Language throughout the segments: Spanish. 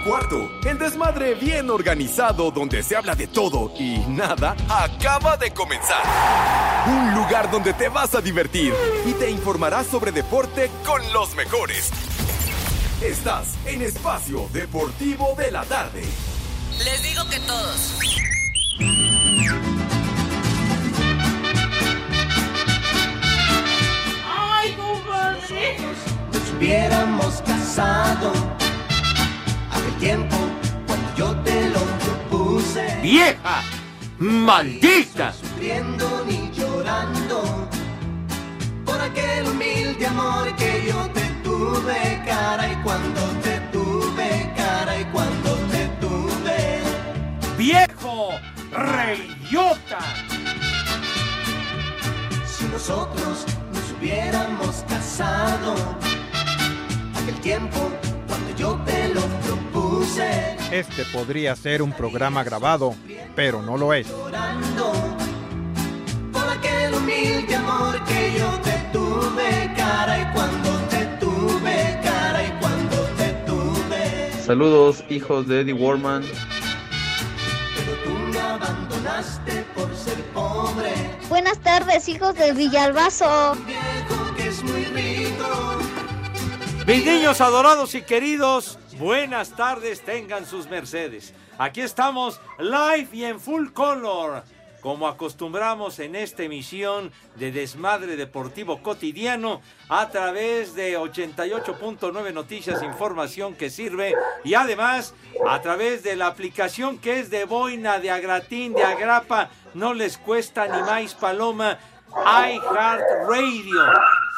Son las 3 y cuarto. El desmadre bien organizado donde se habla de todo y nada acaba de comenzar. Un lugar donde te vas a divertir y te informarás sobre deporte con los mejores. Estás en Espacio Deportivo de la Tarde. Les digo que todos. ¡Ay, compadre! nos hubiéramos casado tiempo cuando yo te lo propuse. ¡Vieja! ¡Maldita! Sufriendo ni llorando por aquel humilde amor que yo te tuve, cara y cuando te tuve, cara y cuando te tuve. ¡Viejo! ¡Reyota! Si nosotros nos hubiéramos casado aquel tiempo cuando yo te lo propuse. Este podría ser un programa grabado, pero no lo es. llorando por aquel humilde amor que yo te tuve, cara y cuando te tuve, cara y cuando te tuve. Saludos, hijos de Eddie Warman. Pero tú me abandonaste por ser pobre, Buenas tardes, hijos de Villalbazo. viejo que es muy rico. Mis niños adorados y queridos, buenas tardes, tengan sus mercedes. Aquí estamos live y en full color, como acostumbramos en esta emisión de Desmadre Deportivo Cotidiano a través de 88.9 Noticias, información que sirve y además a través de la aplicación que es de Boina, de Agratín, de Agrapa, no les cuesta ni más paloma, iHeartRadio.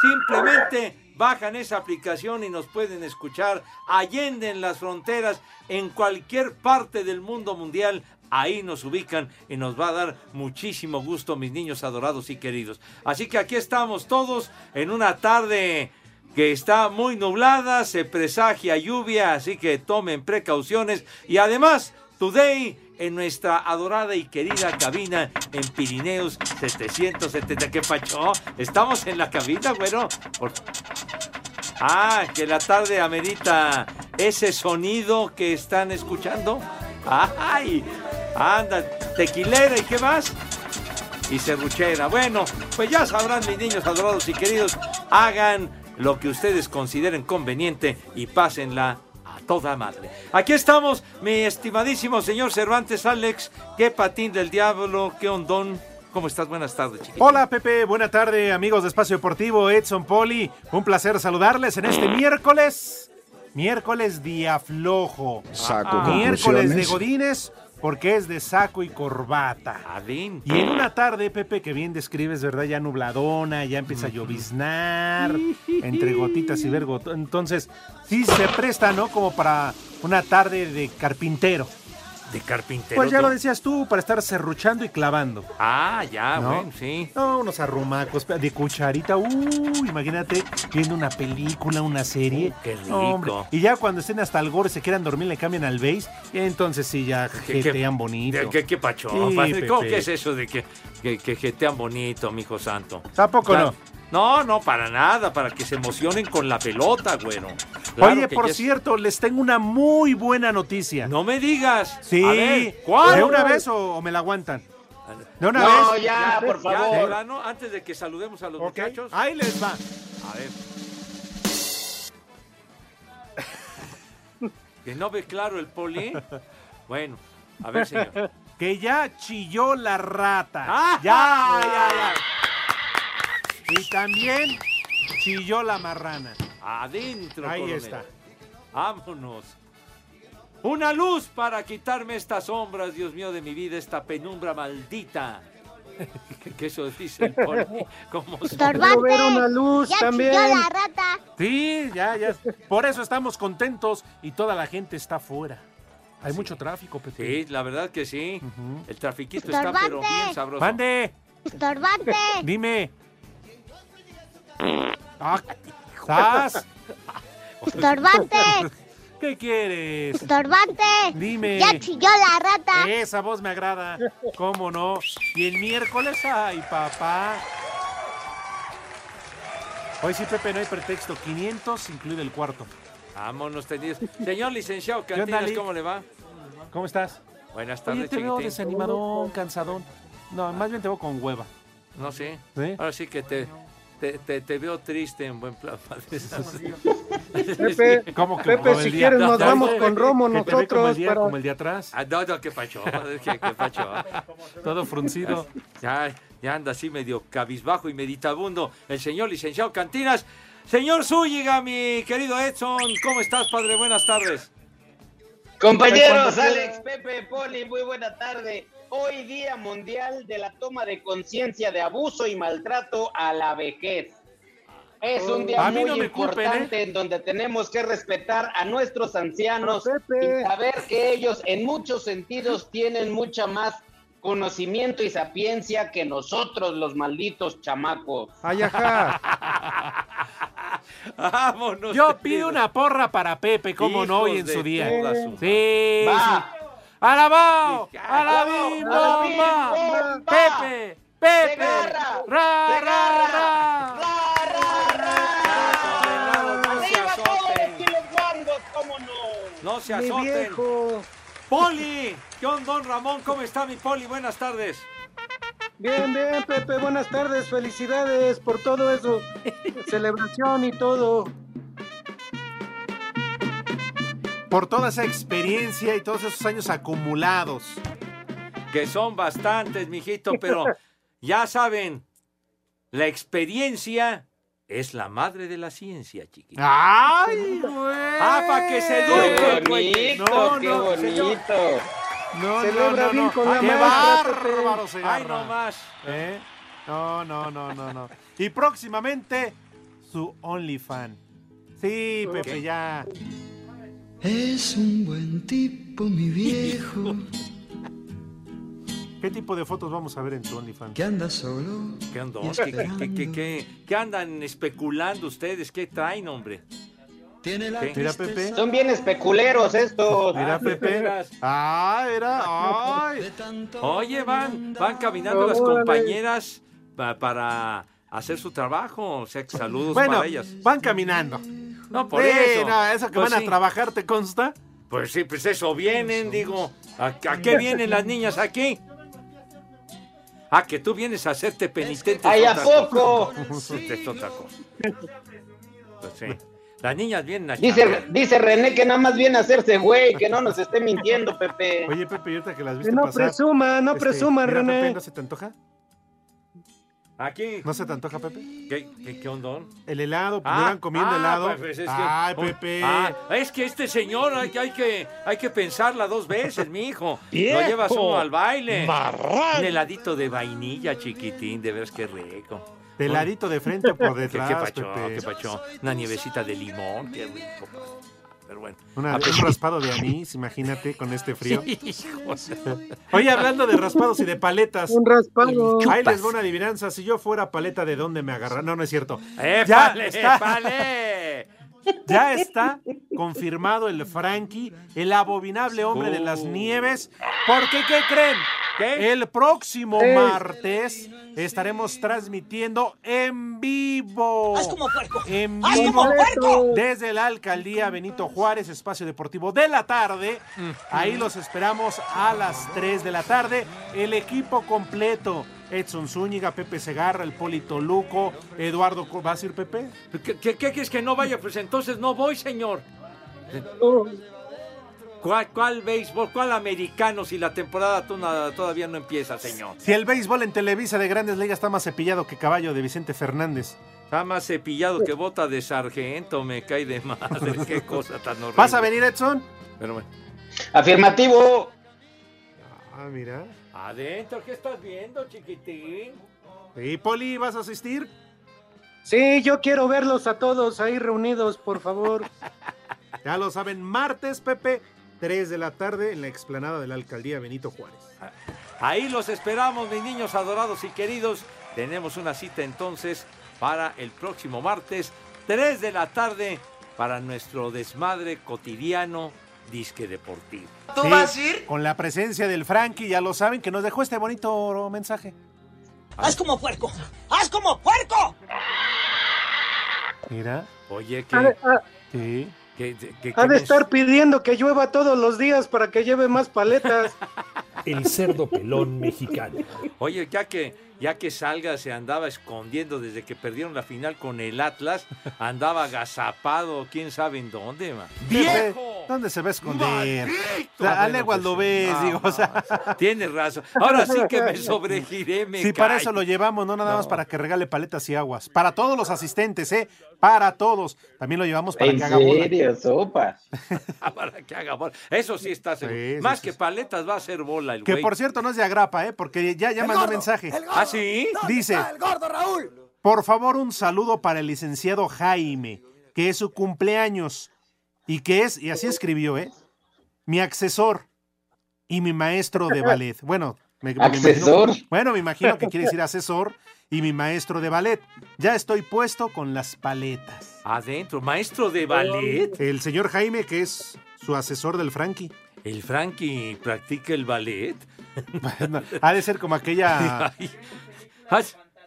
Simplemente bajan esa aplicación y nos pueden escuchar allende en las fronteras, en cualquier parte del mundo mundial. Ahí nos ubican y nos va a dar muchísimo gusto, mis niños adorados y queridos. Así que aquí estamos todos en una tarde que está muy nublada, se presagia lluvia, así que tomen precauciones. Y además, today en nuestra adorada y querida cabina en Pirineos 770. ¿Qué pacho? Estamos en la cabina, bueno. por- Ah, que la tarde amerita ese sonido que están escuchando. ¡Ay! Anda, tequilera y qué más. Y serruchera. Bueno, pues ya sabrán, mis niños adorados y queridos, hagan lo que ustedes consideren conveniente y pásenla toda madre. Aquí estamos, mi estimadísimo señor Cervantes Alex. Qué patín del diablo, qué hondón. ¿Cómo estás? Buenas tardes, chiquito. Hola Pepe, buena tarde amigos de Espacio Deportivo, Edson Poli, un placer saludarles en este miércoles, miércoles día flojo, Saco miércoles de. Godines porque es de saco y corbata. Adín. Y en una tarde, Pepe, que bien describes, ¿verdad? Ya nubladona, ya empieza a lloviznar, entre gotitas y vergo. Entonces, sí se presta, ¿no? Como para una tarde de carpintero. De carpintero. Pues ya lo decías tú, para estar serruchando y clavando. Ah, ya, ¿no? bueno, sí. No, unos arrumacos de cucharita. Uy, imagínate viendo una película, una serie. Uh, qué rico. Hombre. Y ya cuando estén hasta el gore, se quieran dormir, le cambian al base. Y entonces sí, ya ¿Qué- qué- jetean bonito. ¿Qué, qué, qué pacho? Sí? ¿Cómo que es eso de que, que, que jetean bonito, mijo santo? Tampoco Claro. no. No, no, para nada, para que se emocionen con la pelota, güero. Claro Oye, por ya es- cierto, les tengo una muy buena noticia. No me digas. Sí. A ver, ¿cuál? ¿De una vez o, o me la aguantan? ¿De una No, vez? ya, por Ya, favor. plano, antes de que saludemos a los muchachos. Ahí les va. A ver. ¿Que no ve claro el poli? Bueno, a ver, señor. Que ya chilló la rata. ¡Ah! Ya, ya, ya. Y también chilló la marrana. Adentro, Ahí coronel. está. Vámonos. Una luz para quitarme estas sombras, Dios mío, de mi vida, esta penumbra maldita. Que eso dice el poli. ¿Cómo son? Estorbante. ver una luz ya también. chilló la rata. Sí, ya, ya. Por eso estamos contentos y toda la gente está afuera. Hay mucho tráfico, Pepe. Sí, la verdad que sí. Ujú. El trafiquito está Estorbante. pero bien sabroso. ¡Mande! Estorbante. Dime. Ah, ¿Estás? Estorbante. ¿Qué quieres? Estorbante. Dime. Ya chilló la rata. Esa voz me agrada. ¿Cómo no? Y el miércoles, ay, papá. Hoy sí, Pepe, no hay pretexto. 500 incluye el cuarto. Vámonos tendidos. Señor licenciado Cantinas? ¿cómo le va? ¿Cómo estás? Buenas Oye, tardes, te veo chiquitín. desanimadón, cansadón. No, más bien te veo con hueva. No sé. ¿Sí? Ahora sí que te, te, te, te veo triste en buen plan. Pepe, ¿Cómo que Pepe, como el si día- quieres nos Ya vamos con Romo que ve como el nosotros día, para... como el de atrás, Ah, no, no, qué pacho. ¿Qué, qué pacho? todo fruncido. Ya, ya anda así medio cabizbajo y meditabundo el señor licenciado Cantinas. Señor Zúñiga, mi querido Edson, ¿cómo estás, padre? Buenas tardes. Compañeros, Alex, Pepe, Poli, muy buena tarde. Hoy Día Mundial de la Toma de Conciencia de Abuso y Maltrato a la Vejez. Es un día A mí muy no me culpen, importante en donde tenemos que respetar a nuestros ancianos y saber que ellos en muchos sentidos tienen mucha más conocimiento y sapiencia que nosotros los malditos chamacos. Ay, ajá. Vámonos. Yo pido una porra para Pepe, ¿cómo no? Hoy en su día. Sí, Va. ¡Alabim, ¡Alabim, bomba! ¡Pepe! ¡Pepe! ¡Ra, ra, ra! No se ¡Arriba todos azoten. Poli, ¿qué onda, don Ramón? ¿Cómo está mi Poli? Buenas tardes. Bien, bien, Pepe, buenas tardes, felicidades por todo eso. Celebración y todo. Por toda esa experiencia y todos esos años acumulados. Que son bastantes, mijito, pero ya saben, la experiencia es la madre de la ciencia, chiquito. ¡Ay, güey! Ah, para que se eduque, ¡Qué güey. No, qué no, bonito! No, Celebra bien con la ¡Qué maestra, Pepe. bárbaro, Segarra! Ay, no más. ¿Eh? No, no, no, no, no. Y próximamente, su OnlyFan. Sí, Pepe, ya. Es un buen tipo, mi viejo, ¿Qué tipo de fotos vamos a ver en tu OnlyFans? que anda solo. ¿Qué ¿Qué, qué, qué, qué, qué- qué andan especulando ustedes? ¿Qué traen, hombre? Tiene la ¿Qué? Mira, Pepe. Son bien especuleros estos. Mira, Ah, Pepe. Ah, era. Ay. Oye, van, van caminando las compañeras pa- para hacer su trabajo. O sea, que saludos Bueno, para ellas. van caminando. No, por Sí, eso. no, eso que Pues van sí. a trabajar, ¿te consta? Pues sí, pues eso vienen, digo. ¿A, a qué vienen las niñas aquí? Ah, que tú vienes a hacerte penitente. ¡Ay, a poco! Es otra cosa. Pues sí. Las niñas vienen a Dice, dice René que nada más viene a hacerse güey, que no nos esté mintiendo, Pepe. Oye, Pepe, ahorita que las viste Que no pasar. presuma, no este, presuma, mira, Pepe, René. ¿No se te antoja? Aquí. ¿No se te antoja, Pepe? ¿Qué, qué, qué ondón? El helado, Ah, llevan comiendo ah, helado. pues es que- Ay, Pepe. ah, es que este señor hay, que- hay que hay que pensarla dos veces, mi hijo. Lo llevas uno al baile. Un heladito de vainilla, chiquitín, de veras que rico. De heladito de frente o por ¿Qué, detrás, qué pacho, Pepe. qué pacho. Una nievecita de limón, qué rico. Pa. Pero bueno. Una- un raspado de anís, imagínate, con este frío. De- Oye, hablando de raspados y de paletas. Un raspado. Ahí les va una adivinanza. Si yo fuera paleta, ¿de dónde me agarran? No, no es cierto. ¡Eh, Ya está. Ya está confirmado el Frankie, el abominable hombre de las Oh. nieves. Porque, ¿qué creen? ¿Qué? El próximo martes estaremos transmitiendo en vivo. En vivo. Completo. Desde la alcaldía Benito Juárez, espacio deportivo de la tarde. Ahí los esperamos a las 3 de la tarde. El equipo completo. Edson Zúñiga, Pepe Segarra, el Polito Luco, Eduardo. ¿Vas a ir, Pepe? ¿Qué, qué, qué quieres que no vaya? Pues entonces no voy, señor. ¿Cuál, cuál béisbol? ¿Cuál americano si la temporada todavía no empieza, señor? Si el béisbol en Televisa de Grandes Ligas está más cepillado que caballo de Vicente Fernández. Está más cepillado que bota de sargento, me cae de madre. Qué cosa tan horrible. ¿Vas a venir, Edson? Pero bueno. Afirmativo. Ah, mira. Adentro, ¿qué estás viendo, chiquitín? ¿Y Poli, vas a asistir? Sí, yo quiero verlos a todos ahí reunidos, por favor. Ya lo saben, martes, Pepe, 3 de la tarde en la explanada de la alcaldía Benito Juárez. Ahí los esperamos, mis niños adorados y queridos. Tenemos una cita entonces para el próximo martes, 3 de la tarde, para nuestro desmadre cotidiano disque deportivo. ¿Tú vas a ir? Con la presencia del Frankie, ya lo saben, que nos dejó este bonito mensaje. ¡Haz como puerco! ¡Haz como puerco! Mira. Oye, que... ha- Sí. que- que- ha que de estar pidiendo que llueva todos los días para que lleve más paletas. El cerdo pelón mexicano. Oye, ya que, ya que salga, se andaba escondiendo desde que perdieron la final con el Atlas, andaba agazapado, quién sabe en dónde, ma. ¡Viejo! ¿Dónde se va a esconder? O sea, Ah, a leguas pues, lo ves, ah, digo, o sea. Tienes razón. Ahora sí que me sobregiré, me Sí, para eso lo llevamos, no nada más No. para que regale paletas y aguas. Para todos los asistentes, ¿eh? Para todos. También lo llevamos para ¿En que haga bola. serio, sopa? Para que haga bola. Eso sí está seguro. Sí, Más sí, que paletas va a ser bola el Que güey. por cierto no es de agrapa, ¿eh? Porque ya, ya El mandó gordo, mensaje. el gordo. ¿Ah, sí? Dice, ¡El gordo Raúl! por favor, un saludo para el licenciado Jaime, que es su cumpleaños y que es, y así escribió, ¿eh? Mi accesor y mi maestro de ballet. Bueno, me, imagino- bueno, me imagino que quiere decir asesor y mi maestro de ballet. Ya estoy puesto con las paletas. Adentro, maestro de ballet. El señor Jaime, que es su asesor del Frankie. ¿El Frankie practica el ballet? Bueno, ha de ser como aquella.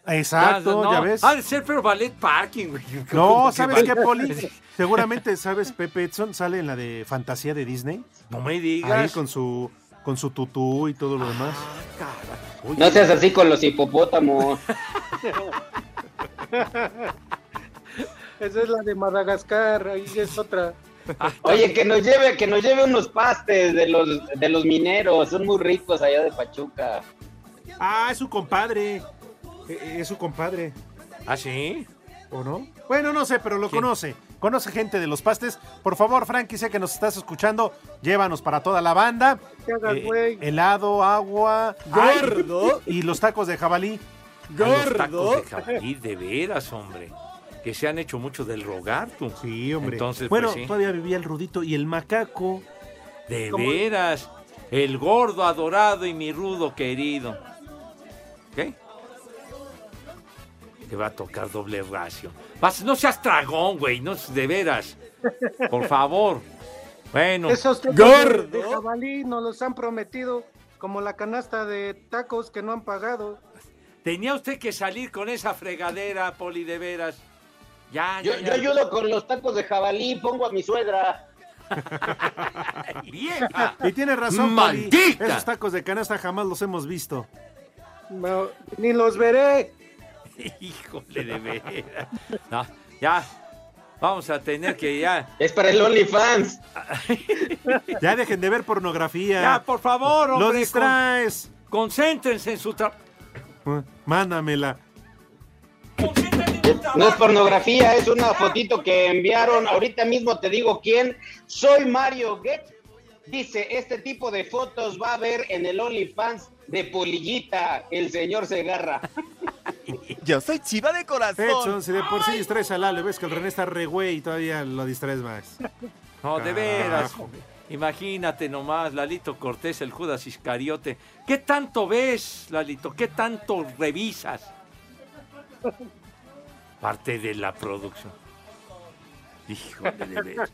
Exacto, no, ya ves. Ha de ser, pero ballet parking, güey. No, ¿Cómo que ¿sabes qué, Poli? Seguramente, ¿sabes? Pepe Edson sale en la de fantasía de Disney. No me Ahí digas. con su, con su tutú y todo lo demás. Oye, No seas así con los hipopótamos. Esa es la de Madagascar, ahí es otra. Oye, que nos lleve, que nos lleve unos pastes de los, de los mineros, son muy ricos allá de Pachuca. Ah, es su compadre. Eh, Es su compadre, ¿Ah, sí? ¿o no? Bueno, no sé, pero lo ¿Quién? conoce. Conoce gente de los pastes. Por favor, Frankie, sé que nos estás escuchando. Llévanos para toda la banda. Hagas, Eh, güey. helado, agua. ay, Gordo. y los tacos de jabalí. A los tacos Gordo. de jabalí, de veras, hombre. Que se han hecho mucho del rogar, tú. Sí, hombre. Entonces, bueno, pues, sí. todavía vivía el Rudito y el macaco. De ¿Cómo? veras. El gordo adorado y mi rudo querido. ¿Qué? Te va a tocar doble ración. Vas- no seas tragón, güey. No, de veras. Por favor. Bueno. Esos tacos Gordo. de, jabalí nos los han prometido como la canasta de tacos que no han pagado. Tenía usted que salir con esa fregadera, Poli, de veras. Ya, Yo, ya, yo ya. ayudo con los tacos de jabalí, pongo a mi suegra. ¡Vieja! Y tiene razón, Poli. ¡Maldita! Esos tacos de canasta jamás los hemos visto. No, ni los veré. Híjole, de veras. No, ya. Vamos a tener que ya. Es para el OnlyFans. Ya dejen de ver pornografía. Ya, por favor, hombre. Lo con- distraes. concéntrense en su trabajo. Uh, Mándamela. No es pornografía, es una fotito que enviaron. Ahorita mismo te digo quién. Soy Mario Get. Dice, este tipo de fotos va a haber en el OnlyFans de Polillita, el señor Segarra. Yo soy chiva de corazón. Edson, si de por sí distraes a Lalo, ves que el René está re güey y todavía lo distraes más. No, de veras. Imagínate nomás, Lalito Cortés, el Judas Iscariote. ¿Qué tanto ves, Lalito? ¿Qué tanto revisas? Parte de la producción. Híjole, de veras.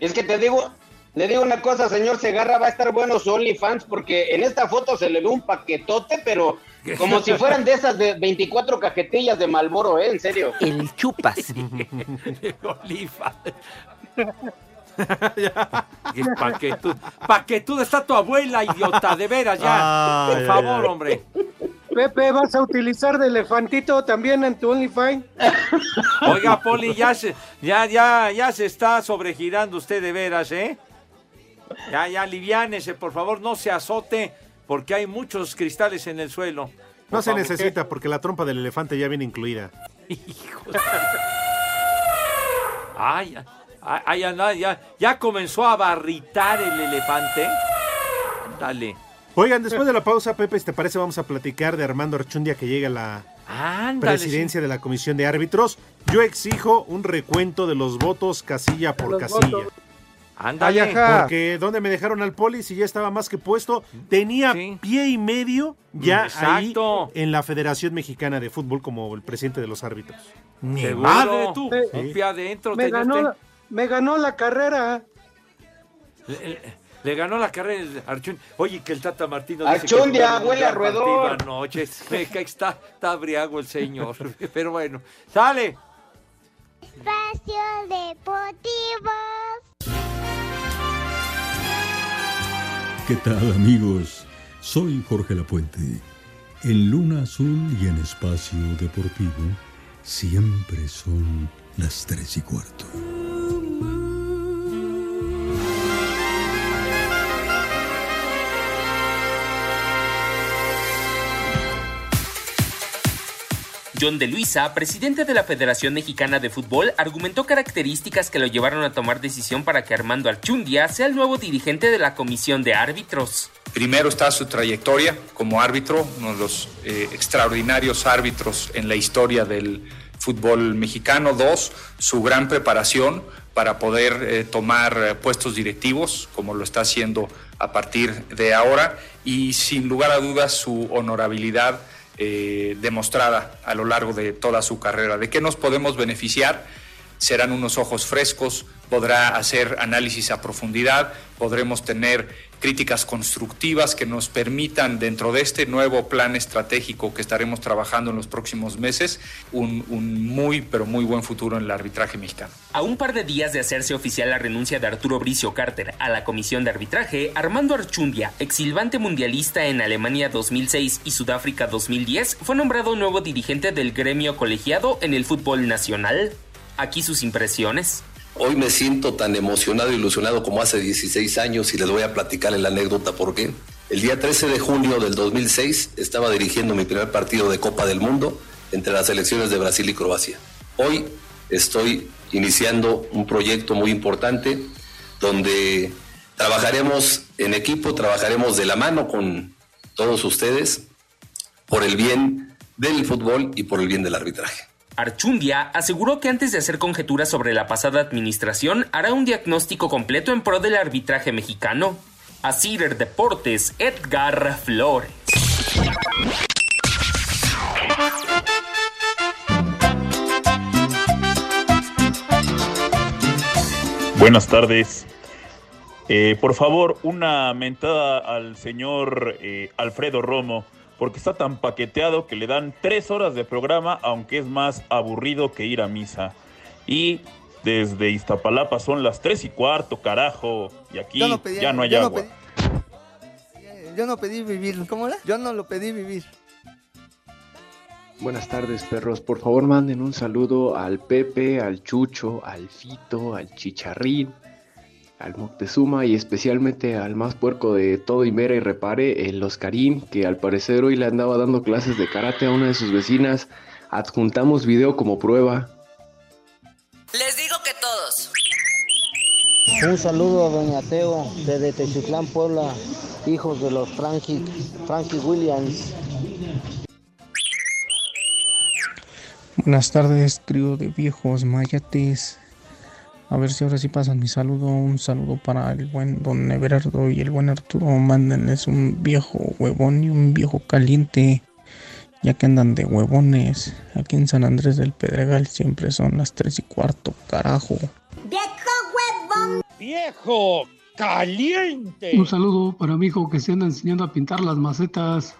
Es que te digo, le digo una cosa, señor Segarra, va a estar bueno su OnlyFans porque en esta foto se le ve un paquetote, pero como si fueran de esas de 24 cajetillas de Malboro, ¿eh? En serio. El chupas. de Oliva. ¿Para que tú, pa' que tú está tu abuela, idiota? De veras, ya. Ay, Por ay, favor, ay. hombre. Pepe, ¿vas a utilizar de elefantito también en tu OnlyFans? Oiga, Poli, ya se, ya, ya, ya se está sobregirando usted de veras, ¿eh? Ya, ya, aliviánese, por favor, no se azote, porque hay muchos cristales en el suelo. No Por se favor. necesita porque la trompa del elefante ya viene incluida. Hijo de- Ay, ay, ay, ya, ya, comenzó a barritar el elefante. Ándale. Oigan, después de la pausa, Pepe, si te parece, vamos a platicar de Armando Archundia que llega a la Ándale, presidencia de la Comisión de Árbitros. Yo exijo un recuento de los votos casilla por Los casilla. votos. Ándale. Porque donde me dejaron al poli, si ya estaba más que puesto, tenía pie y medio ya ahí en la Federación Mexicana de Fútbol como el presidente de los árbitros. Ni Seguro. madre tú. Sí. Sí. Un pie adentro. Me ganó, usted. me ganó la carrera. Le, le- le ganó la carrera el Archundia. Oye, que el Tata Martino Archundia, huele a roedor. que está, está abriago el señor. Pero bueno, sale. Espacio Deportivo. ¿Qué tal amigos? Soy Jorge Lapuente. En Luna Azul y en Espacio Deportivo siempre son las tres y cuarto. John de Luisa, presidente de la Federación Mexicana de Fútbol, argumentó características que lo llevaron a tomar decisión para que Armando Archundia sea el nuevo dirigente de la Comisión de Árbitros. Primero está su trayectoria como árbitro, uno de los eh, extraordinarios árbitros en la historia del fútbol mexicano. Dos, su gran preparación para poder eh, tomar eh, puestos directivos, como lo está haciendo a partir de ahora. Y sin lugar a dudas su honorabilidad eh, demostrada a lo largo de toda su carrera. ¿De qué nos podemos beneficiar? Serán unos ojos frescos, podrá hacer análisis a profundidad, podremos tener críticas constructivas que nos permitan, dentro de este nuevo plan estratégico que estaremos trabajando en los próximos meses, un, muy, pero muy buen futuro en el arbitraje mexicano. A un par de días de hacerse oficial la renuncia de Arturo Bricio Carter a la Comisión de Arbitraje, Armando Archundia, exilvante mundialista en Alemania 2006 y Sudáfrica 2010, fue nombrado nuevo dirigente del gremio colegiado en el fútbol nacional. Aquí sus impresiones. Hoy me siento tan emocionado e ilusionado como hace 16 años y les voy a platicar la anécdota por qué. El día 13 de junio del 2006 estaba dirigiendo mi primer partido de Copa del Mundo entre las selecciones de Brasil y Croacia. Hoy estoy iniciando un proyecto muy importante donde trabajaremos en equipo, trabajaremos de la mano con todos ustedes por el bien del fútbol y por el bien del arbitraje. Archundia aseguró que antes de hacer conjeturas sobre la pasada administración, hará un diagnóstico completo en pro del arbitraje mexicano. A Deportes, Edgar Flores. Buenas tardes. Eh, por favor, una mentada al señor eh, Alfredo Romo, porque está tan paqueteado que le dan tres horas de programa, aunque es más aburrido que ir a misa. Y desde Iztapalapa son las tres y cuarto, carajo, y aquí Yo no pedí- ya no hay yo no agua. Yo no pedí vivir. ¿Cómo era? Yo no lo pedí vivir. Buenas tardes, perros. Por favor, manden un saludo al Pepe, al Chucho, al Fito, al Chicharrín, al Moctezuma y especialmente al más puerco de todo y mera y repare, el Oscarín, que al parecer hoy le andaba dando clases de karate a una de sus vecinas. Adjuntamos video como prueba. Les digo que todos. Un saludo a Doña Teo desde Techitlán, Puebla, hijos de los Frankie, Frankie Williams. Buenas tardes, trío de viejos mayates. A ver si ahora sí pasan mi saludo. Un saludo para el buen don Everardo y el buen Arturo. Mándenles un viejo huevón y un viejo caliente. Ya que andan de huevones. Aquí en San Andrés del Pedregal siempre son las tres y cuarto, carajo. ¡Viejo caliente! Un saludo para mi hijo que se anda enseñando a pintar las macetas.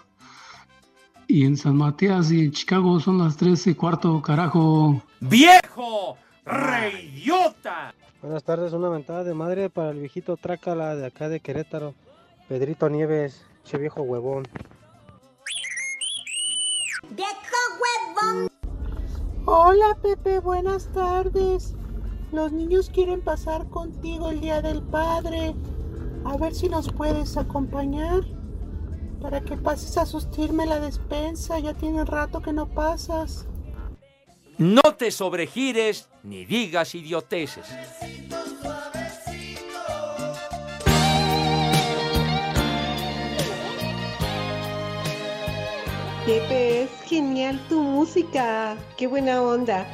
Y en San Matías y en Chicago son las 3 y cuarto, carajo. ¡Viejo! ¡Reyota! Buenas tardes, una mentada de madre para el viejito Trácala de acá de Querétaro. Pedrito Nieves, che viejo huevón. Hola Pepe, buenas tardes. Los niños quieren pasar contigo el Día del Padre. A ver si nos puedes acompañar. Para que pases a sustirme la despensa. Ya tiene rato que no pasas. No te sobregires ni digas idioteces. Pepe, es genial tu música. Qué buena onda.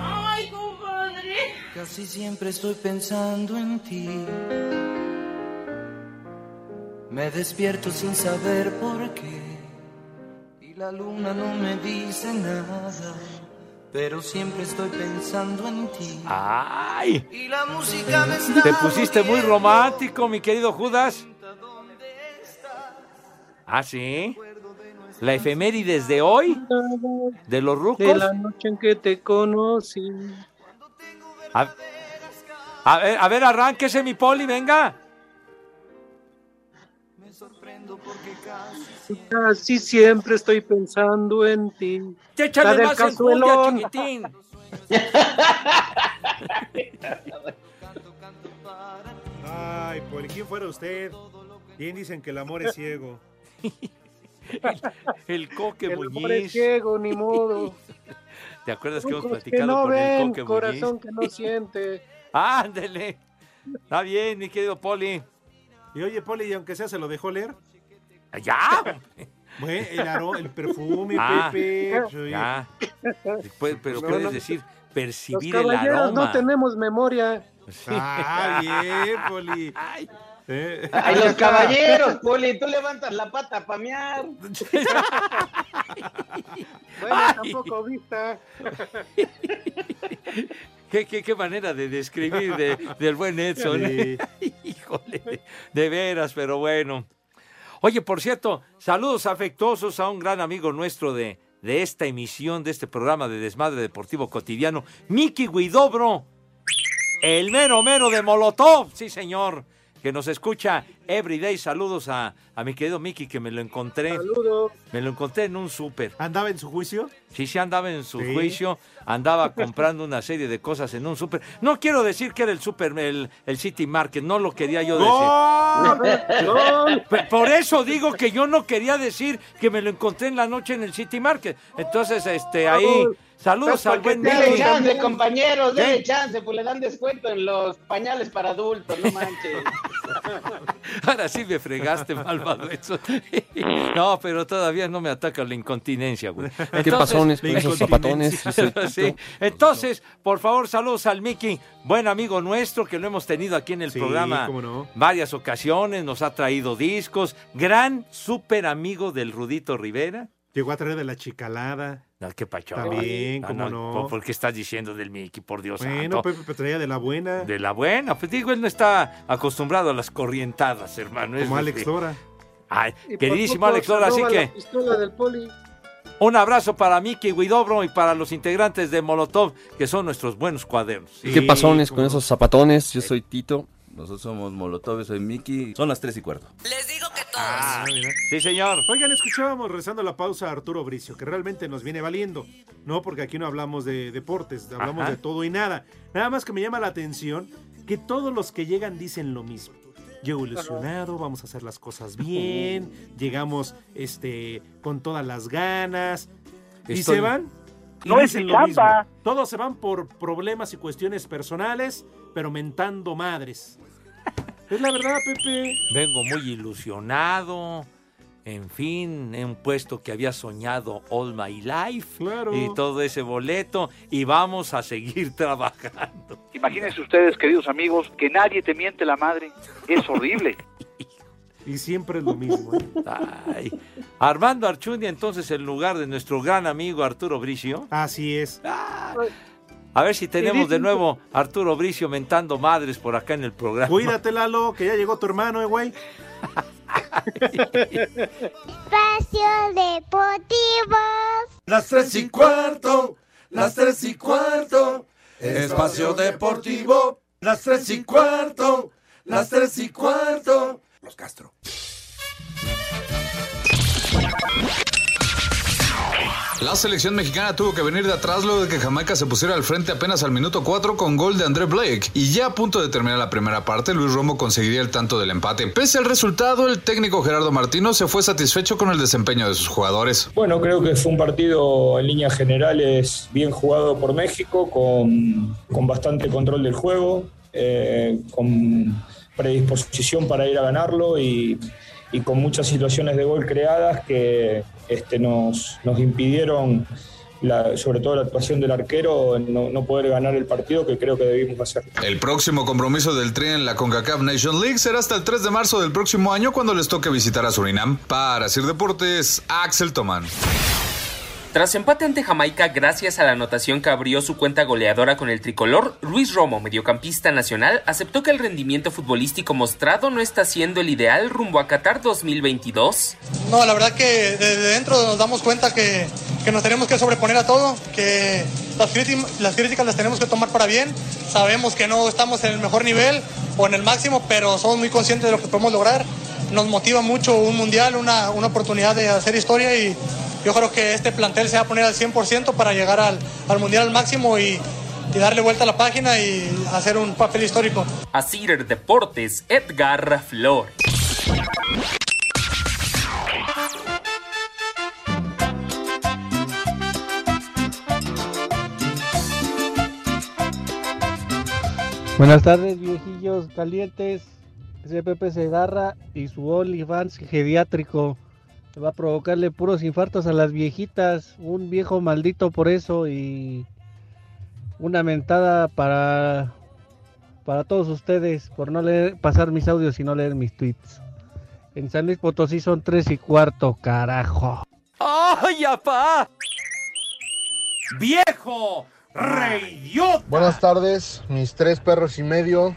Ay, compadre. Casi siempre estoy pensando en ti. Me despierto sin saber por qué. Y la luna no me dice nada. Pero siempre estoy pensando en ti. ¡Ay! Y la música me está Te pusiste muy romántico, mi querido Judas. ¿Ah, sí? La efemérides de hoy, de los rucos. De la noche en que te conocí. A, a ver, a ver, arránquese mi poli, venga. Casi siempre estoy pensando en ti. Échale más cazuelón. chiquitín. Ay, Poli, ¿quién fuera usted? Bien dicen que el amor es ciego. El coque El amor es ciego, ni modo. ¿Te acuerdas que hemos Ojos que platicado no con el ven, coque corazón Muñiz? que no siente. Ándele. Está bien, mi querido Poli. Y oye, Poli, ¿y aunque sea se lo dejó leer? Ya. Bueno, el, aro- el perfume, Ah, Pepe. pues, ya. Después, pero No, puedes no. decir Los percibir el aroma. no tenemos memoria. Ah, bien, Poli. Eh. Ay, los caballeros, Poli, tú levantas la pata para mear. Bueno, tampoco vista. ¿Qué, qué, qué manera de describir de- del buen Edson. Sí. Híjole, de veras, pero bueno. Oye, por cierto, saludos afectuosos a un gran amigo nuestro de, de esta emisión, de este programa de Desmadre Deportivo Cotidiano, Miki Guidobro, el mero mero de Molotov, sí señor, que nos escucha everyday. Saludos a, a mi querido Miki, que me lo encontré. Saludos. Me lo encontré en un súper. ¿Andaba en su juicio? Sí, sí andaba en su Sí. juicio, andaba comprando una serie de cosas en un súper. No quiero decir que era el súper, el, el City Market, no lo quería yo decir. Pe- Por eso digo que yo no quería decir que me lo encontré en la noche en el City Market. Entonces, este, ahí, saludos al buen Miki. chance, compañeros, dale ¿Qué? chance, pues le dan descuento en los pañales para adultos, no manches. Ahora sí me fregaste, malvado eso. No, pero todavía no me ataca la incontinencia, güey. ¿Qué pasones con esos zapatones? Sí. Entonces, por favor, saludos al Miki, buen amigo nuestro que lo hemos tenido aquí en el Sí, programa no. varias ocasiones, nos ha traído discos, gran súper amigo del Rudito Rivera. Llegó a traer de la chicalada. No, qué pacho. También, Ah, cómo no. ¿por- ¿Por qué estás diciendo del Miki, por Dios Bueno, santo? Pepe, traía de la buena. De la buena, pues digo, él no está acostumbrado a las corrientadas, hermano. es Como Alex este- Lora. Ay, Y queridísimo Alex se Lora, así que La pistola del poli. un abrazo para Miki Guidobro y para los integrantes de Molotov, que son nuestros buenos cuadernos. ¿Qué pasones con esos zapatones? Yo soy Tito. Nosotros somos Molotov, soy Miki. Son las tres y cuarto. Les digo que todos. Ah. Sí, señor. Oigan, escuchábamos rezando la pausa a Arturo Bricio, que realmente nos viene valiendo. No, porque aquí no hablamos de deportes, hablamos Ajá. de todo y nada. Nada más que me llama la atención que todos los que llegan dicen lo mismo. Llego ilusionado, vamos a hacer las cosas bien, llegamos este con todas las ganas. Y se van. No es lo mismo. Todos se van por problemas y cuestiones personales, pero mentando madres. Es la verdad, Pepe. Vengo muy ilusionado. En fin, en un puesto que había soñado all my life. Claro. Y todo ese boleto. Y vamos a seguir trabajando. Imagínense ustedes, queridos amigos, que nadie te miente la madre. Es horrible. Y siempre es lo mismo. ¿eh? Ay. Armando Archundia, entonces, en lugar de nuestro gran amigo Arturo Bricio. Así es. A ver si tenemos de nuevo a Arturo Bricio mentando madres por acá en el programa. Cuídate, Lalo, que ya llegó tu hermano, eh, güey. Espacio Deportivo. Las tres y cuarto, las tres y cuarto. Espacio Deportivo, las tres y cuarto, las tres y cuarto. Los Castro. La selección mexicana tuvo que venir de atrás luego de que Jamaica se pusiera al frente apenas al minuto 4 con gol de André Blake. Y ya a punto de terminar la primera parte, Luis Romo conseguiría el tanto del empate. Pese al resultado, el técnico Gerardo Martino se fue satisfecho con el desempeño de sus jugadores. Bueno, creo que fue un partido en líneas generales bien jugado por México, con, con bastante control del juego, eh, con predisposición para ir a ganarlo y, con muchas situaciones de gol creadas que este, nos, nos impidieron, la- sobre todo la actuación del arquero, no, no poder ganar el partido que creo que debimos hacer. El próximo compromiso del Tri en la CONCACAF Nation League será hasta el 3 de marzo del próximo año cuando les toque visitar a Surinam. Para Sir Deportes, Axel Tomán. Tras empate ante Jamaica gracias a la anotación que abrió su cuenta goleadora con el tricolor, Luis Romo, mediocampista nacional, aceptó que el rendimiento futbolístico mostrado no está siendo el ideal rumbo a Qatar 2022. No, la verdad que desde dentro nos damos cuenta que, que nos tenemos que sobreponer a todo, que las, críti- las críticas las tenemos que tomar para bien. Sabemos que no estamos en el mejor nivel o en el máximo, pero somos muy conscientes de lo que podemos lograr. Nos motiva mucho un mundial, una, una oportunidad de hacer historia y yo creo que este plantel se va a poner al 100% para llegar al, al mundial al máximo y, y darle vuelta a la página y hacer un papel histórico. A Sir Deportes, Edgar Flores. Buenas tardes, viejillos calientes. Ese Pepe Segarra y su OnlyFans geriátrico va a provocarle puros infartos a las viejitas. Un viejo maldito por eso y una mentada para para todos ustedes por no leer, pasar mis audios y no leer mis tweets. En San Luis Potosí son tres y cuarto, carajo. ¡Ay, apá! ¡Viejo! ¡Reidiota! Buenas tardes, mis tres perros y medio.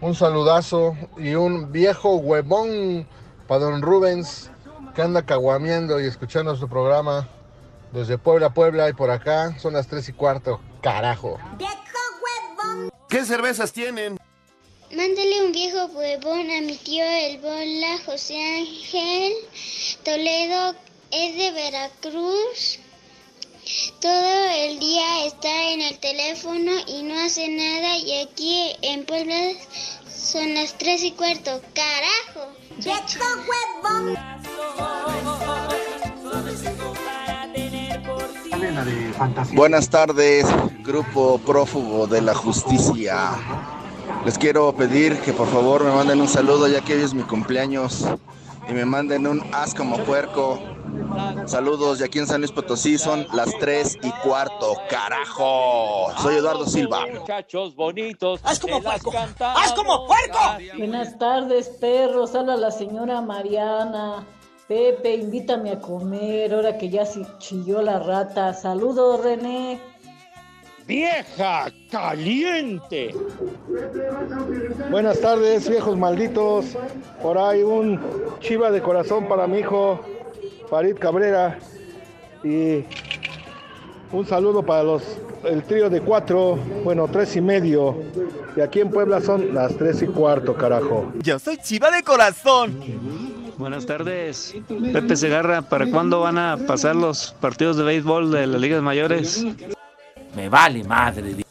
Un saludazo y un viejo huevón para don Rubens que anda caguameando y escuchando su programa desde Puebla, Puebla y por acá. Son las tres y cuarto, carajo. ¿Qué cervezas tienen? Mándale un viejo huevón a mi tío El Bola, José Ángel Toledo, es de Veracruz. Todo el día está en el teléfono y no hace nada y aquí en Puebla son las tres y cuarto. ¡Carajo! ¡Viejo huevón! Buenas tardes, grupo prófugo de la justicia. Les quiero pedir que por favor me manden un saludo ya que hoy es mi cumpleaños y me manden un as como puerco. Saludos y aquí en San Luis Potosí son las 3 y cuarto, carajo. Soy Eduardo Silva. Muchachos bonitos. ¡Haz como puerco! ¡Haz como puerco! Buenas tardes, perros. Habla la señora Mariana. Pepe, invítame a comer, ahora que ya se chilló la rata. Saludos, René. ¡Vieja caliente! Buenas tardes, viejos malditos. Por ahí un chiva de corazón para mi hijo, Farid Cabrera. Y un saludo para los el trío de cuatro, bueno, tres y medio. Y aquí en Puebla son las tres y cuarto, carajo. Yo soy chiva de corazón. Buenas tardes. Pepe Segarra, ¿para cuándo van a pasar los partidos de béisbol de las ligas mayores? Me vale madre.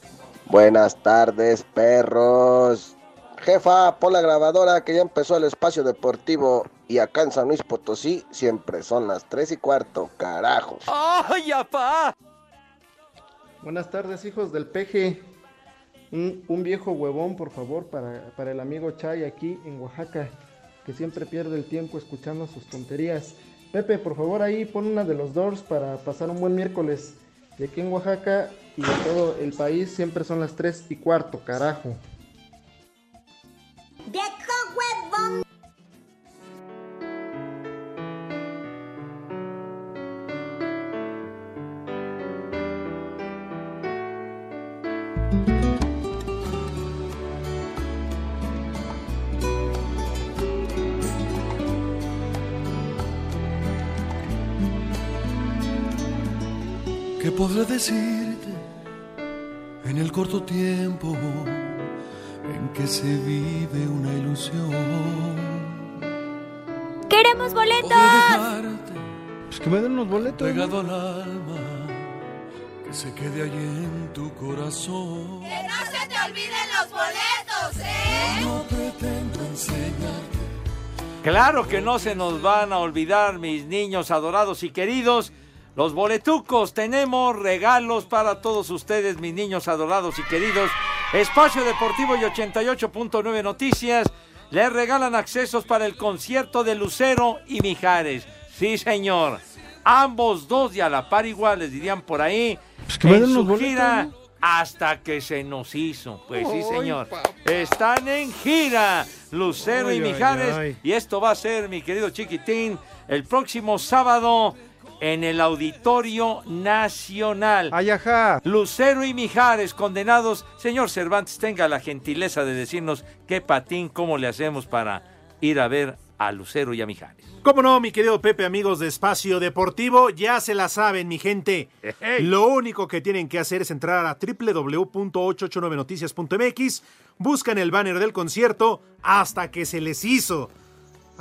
Buenas tardes, perros. Jefa, pon la grabadora que ya empezó el espacio deportivo y acá en San Luis Potosí siempre son las 3 y cuarto, carajo. ¡Ay, apá! Buenas tardes, hijos del peje. Un, un viejo huevón, por favor, para, para el amigo Chay aquí en Oaxaca, que siempre pierde el tiempo escuchando sus tonterías. Pepe, por favor, ahí pon una de los Doors para pasar un buen miércoles. Y aquí en Oaxaca y de todo el país siempre son las 3 y cuarto, carajo. Podré decirte en el corto tiempo en que se vive una ilusión? ¡Queremos boletos! Pues que me den unos boletos. Pegado al alma, que se quede allí en tu corazón. ¡Que no se te olviden los boletos, eh! No pretendo enseñarte. Claro que no se nos van a olvidar, mis niños adorados y queridos. Los boletucos, tenemos regalos para todos ustedes, mis niños adorados y queridos. Espacio Deportivo y 88.9 Noticias le regalan accesos para el concierto de Lucero y Mijares. Sí, señor. Ambos dos y a la par igual, les dirían por ahí. que me en su boletos, gira ¿no? hasta que se nos hizo. Pues sí, señor. Están en gira Lucero Ay, y ay, Mijares. ay. Y esto va a ser, mi querido chiquitín, el próximo sábado en el Auditorio Nacional. Lucero y Mijares, condenados. Señor Cervantes, tenga la gentileza de decirnos qué patín, cómo le hacemos para ir a ver a Lucero y a Mijares. ¿Cómo no, mi querido Pepe, amigos de Espacio Deportivo? Ya se la saben, mi gente. Lo único que tienen que hacer es entrar a www.889noticias.mx, buscan el banner del concierto hasta que se les hizo.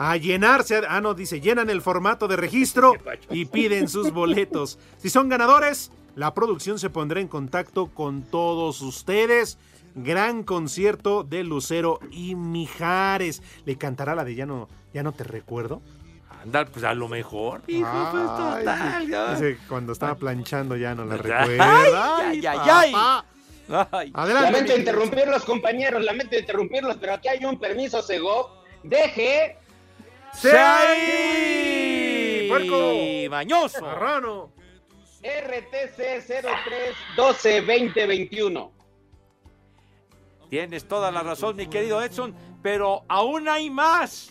A llenarse, ah, no, dice, llenan el formato de registro y piden sus boletos. Si son ganadores, la producción se pondrá en contacto con todos ustedes. Gran concierto de Lucero y Mijares. ¿Le cantará la de Ya no, ya no te recuerdo? Andar, pues a lo mejor. Hijo, pues Ay, total. Dice, cuando estaba planchando ya no la Ay, recuerda. ay, ay, ay. papá. Ay. Adelante, Lamento interrumpirlos, compañeros, lamento interrumpirlos, pero aquí hay un permiso Segov. Deje. ¡Se ahí! ¡Puerco! ¡Mañoso! ¡Marrano! RTC 03 12 20 21. Tienes toda la razón, mi querido Edson, pero aún hay más.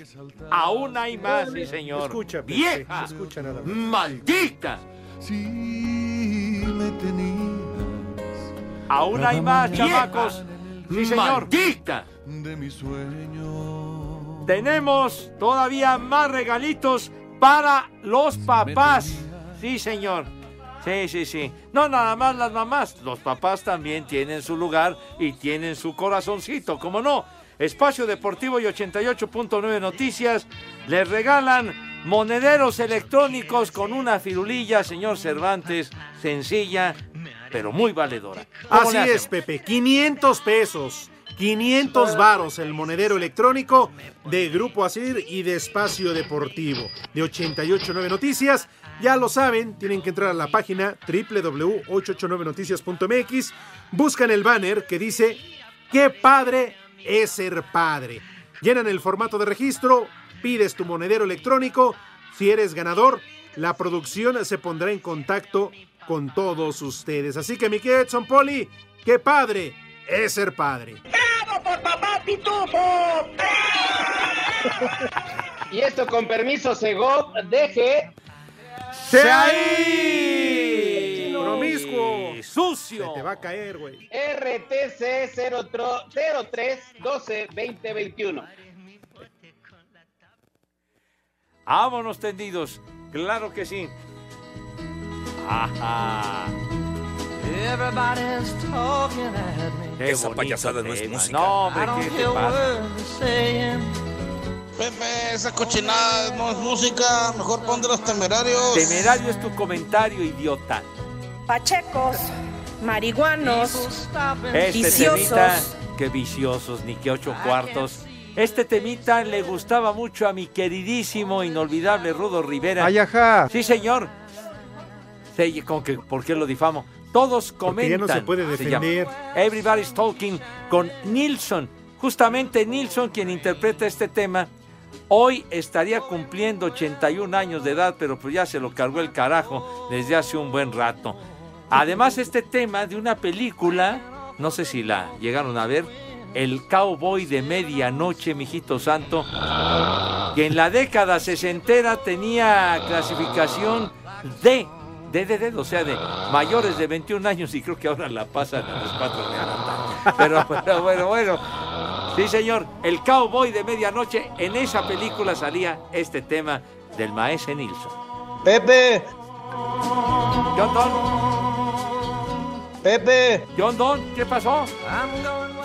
Aún hay más, sí, señor. Escucha, ¡Vieja! escucha nada más. ¡Maldita! Si me tenías Aún hay más, chamacos. Sí, señor. ¡Maldita! de mi sueño. Tenemos todavía más regalitos para los papás. Sí, señor. Sí, sí, sí. No nada más las mamás. Los papás también tienen su lugar y tienen su corazoncito, ¿cómo no? Espacio Deportivo y 88.9 Noticias les regalan monederos electrónicos con una firulilla, señor Cervantes, sencilla, pero muy valedora. ¿Cómo Así es? Pepe. 500 pesos. 500 varos el monedero electrónico de Grupo Asir y de Espacio Deportivo de 889 Noticias. Ya lo saben, tienen que entrar a la página www.889noticias.mx, buscan el banner que dice ¡Qué padre es ser padre! Llenan el formato de registro, pides tu monedero electrónico. Si eres ganador, la producción se pondrá en contacto con todos ustedes. Así que, mi querido Edson Poli, ¡qué padre es ser padre! ¡Bravo por papá Pitufo! y esto con permiso Segov. Deje. ¡Se ahí! ¡Promiscuo! ¡Sucio! Se te va a caer, güey. RTC 03 12 20 21. Vámonos tendidos. Claro que sí. Ajá. Qué Esa payasada no es música. No, hombre, ¿qué te pasa? Pepe, esa cochinada no es música, mejor pon de los temerarios. Temerario es tu comentario, idiota. Pachecos, marihuanos, Este viciosos. temita, que viciosos, ni que ocho cuartos. Este temita le gustaba mucho a mi queridísimo, inolvidable Rudo Rivera. Ay, ajá. Sí, señor. Sí, como que, ¿por qué lo difamo? Todos Porque ya comentan. no se puede llama defender. Everybody's Talking con Nilsson. Justamente Nilsson, quien interpreta este tema, hoy estaría cumpliendo 81 años de edad, pero pues ya se lo cargó el carajo desde hace un buen rato. Además, este tema de una película, no sé si la llegaron a ver, El Cowboy de Medianoche, mijito santo, que en la década sesentera tenía clasificación D, D, D, D, o sea, de mayores de 21 años y creo que ahora la pasan a los de la Pero, pero bueno, bueno. Sí, señor, El Cowboy de Medianoche, en esa película salía este tema del maestro Nilsson. Pepe, John Don, Pepe, John Don, ¿qué pasó?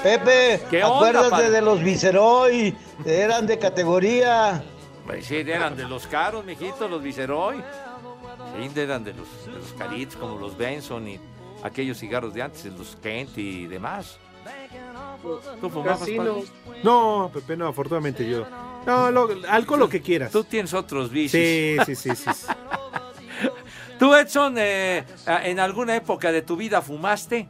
Pepe, ¿Qué acuérdate de los Viceroy, eran de categoría. Pues sí, eran de los caros, mijito, los Viceroy. Sí, eran de los, de los caritos, como los Benson y aquellos cigarros de antes, los Kent y demás. ¿Tú fumabas, Casino. No, Pepe, no, afortunadamente yo. No, lo- alcohol lo que quieras. Tú tienes otros vicios. Sí, sí, sí, sí. sí. ¿Tú, Edson, eh, en alguna época de tu vida fumaste?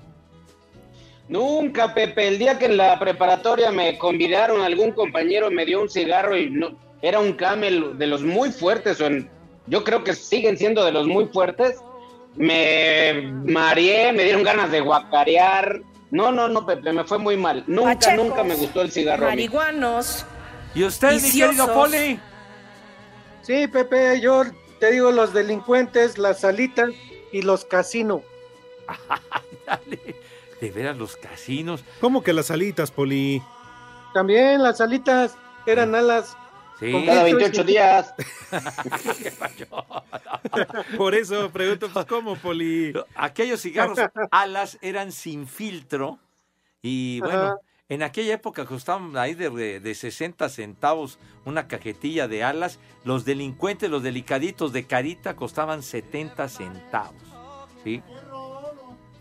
Nunca, Pepe. El día que en la preparatoria me convidaron, algún compañero me dio un cigarro y no, era un camel de los muy fuertes. o en- yo creo que siguen siendo de los muy fuertes. Me mareé, me dieron ganas de guacarear. No, no, no, Pepe, me fue muy mal. Nunca, Pachecos, nunca me gustó el cigarro. Marihuanos. ¿Y usted, mi querido. Poli? Sí, Pepe, yo te digo los delincuentes, las salitas y los casinos. Dale. De veras, los casinos. ¿Cómo que las alitas, Poli? También las salitas eran alas. Sí. con Cada queso y 28 sin- días. ¿Qué? Por eso pregunto, pues, ¿cómo, Poli? Aquellos cigarros alas eran sin filtro y bueno, Ajá. en aquella época costaban ahí de, de 60 centavos una cajetilla de alas. Los delincuentes, los delicaditos de carita costaban 70 centavos. ¿Sí?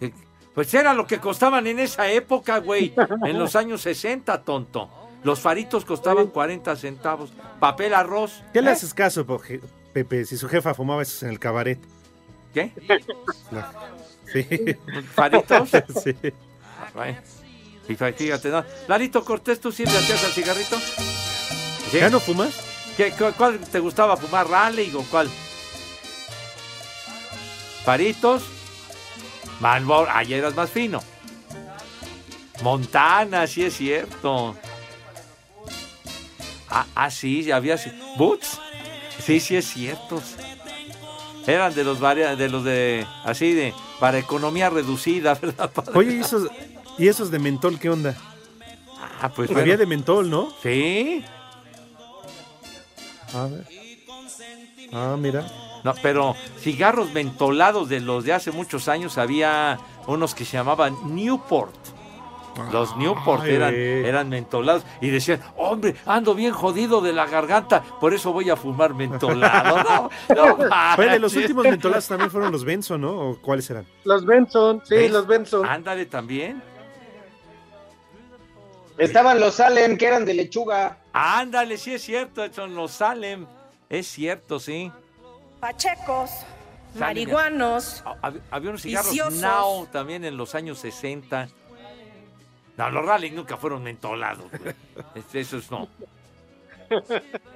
Eh, Pues era lo que costaban en esa época, güey. En los años 60, tonto. Los faritos costaban 40 centavos. Papel arroz. ¿Qué le ¿eh? haces caso, Pepe, si su jefa fumaba esos en el cabaret? ¿Qué? La- Sí. ¿Faritos? Sí. Bueno, y fí- fíjate, ¿no? Larito Cortés, ¿tú sí le hacías al cigarrito? ¿Sí? ¿Ya no fumas? ¿Qué, cu- ¿Cuál te gustaba fumar? ¿Raleigh o cuál? ¿Paritos? Marlboro, ayer eras más fino. Montana, sí es cierto. Ah, ah, sí, ya había... ¿Boots? Sí, sí es cierto. Eran de los varia- de los de así de para economía reducida, ¿verdad? padre? Oye, ¿y esos, ¿y esos de mentol qué onda? Ah, pues Había bueno. de mentol, ¿no? Sí. A ver. Ah, mira. No, pero cigarros mentolados de los de hace muchos años había unos que se llamaban Newport. Los Newport Ay, eran, eran mentolados y decían, hombre, ando bien jodido de la garganta, por eso voy a fumar mentolado. No, no los últimos mentolados también fueron los Benson, ¿no? ¿O cuáles eran? Los Benson, sí, ¿Ves? los Benson. Ándale también. Estaban los Salem, que eran de lechuga. Ándale, sí es cierto, son los Salem. Es cierto, sí. Pachecos. Marihuanos. Hab- Había unos cigarros Viciosos. Now también en los años 60. No, los Raleigh nunca fueron mentolados. güey. Este, Esos no.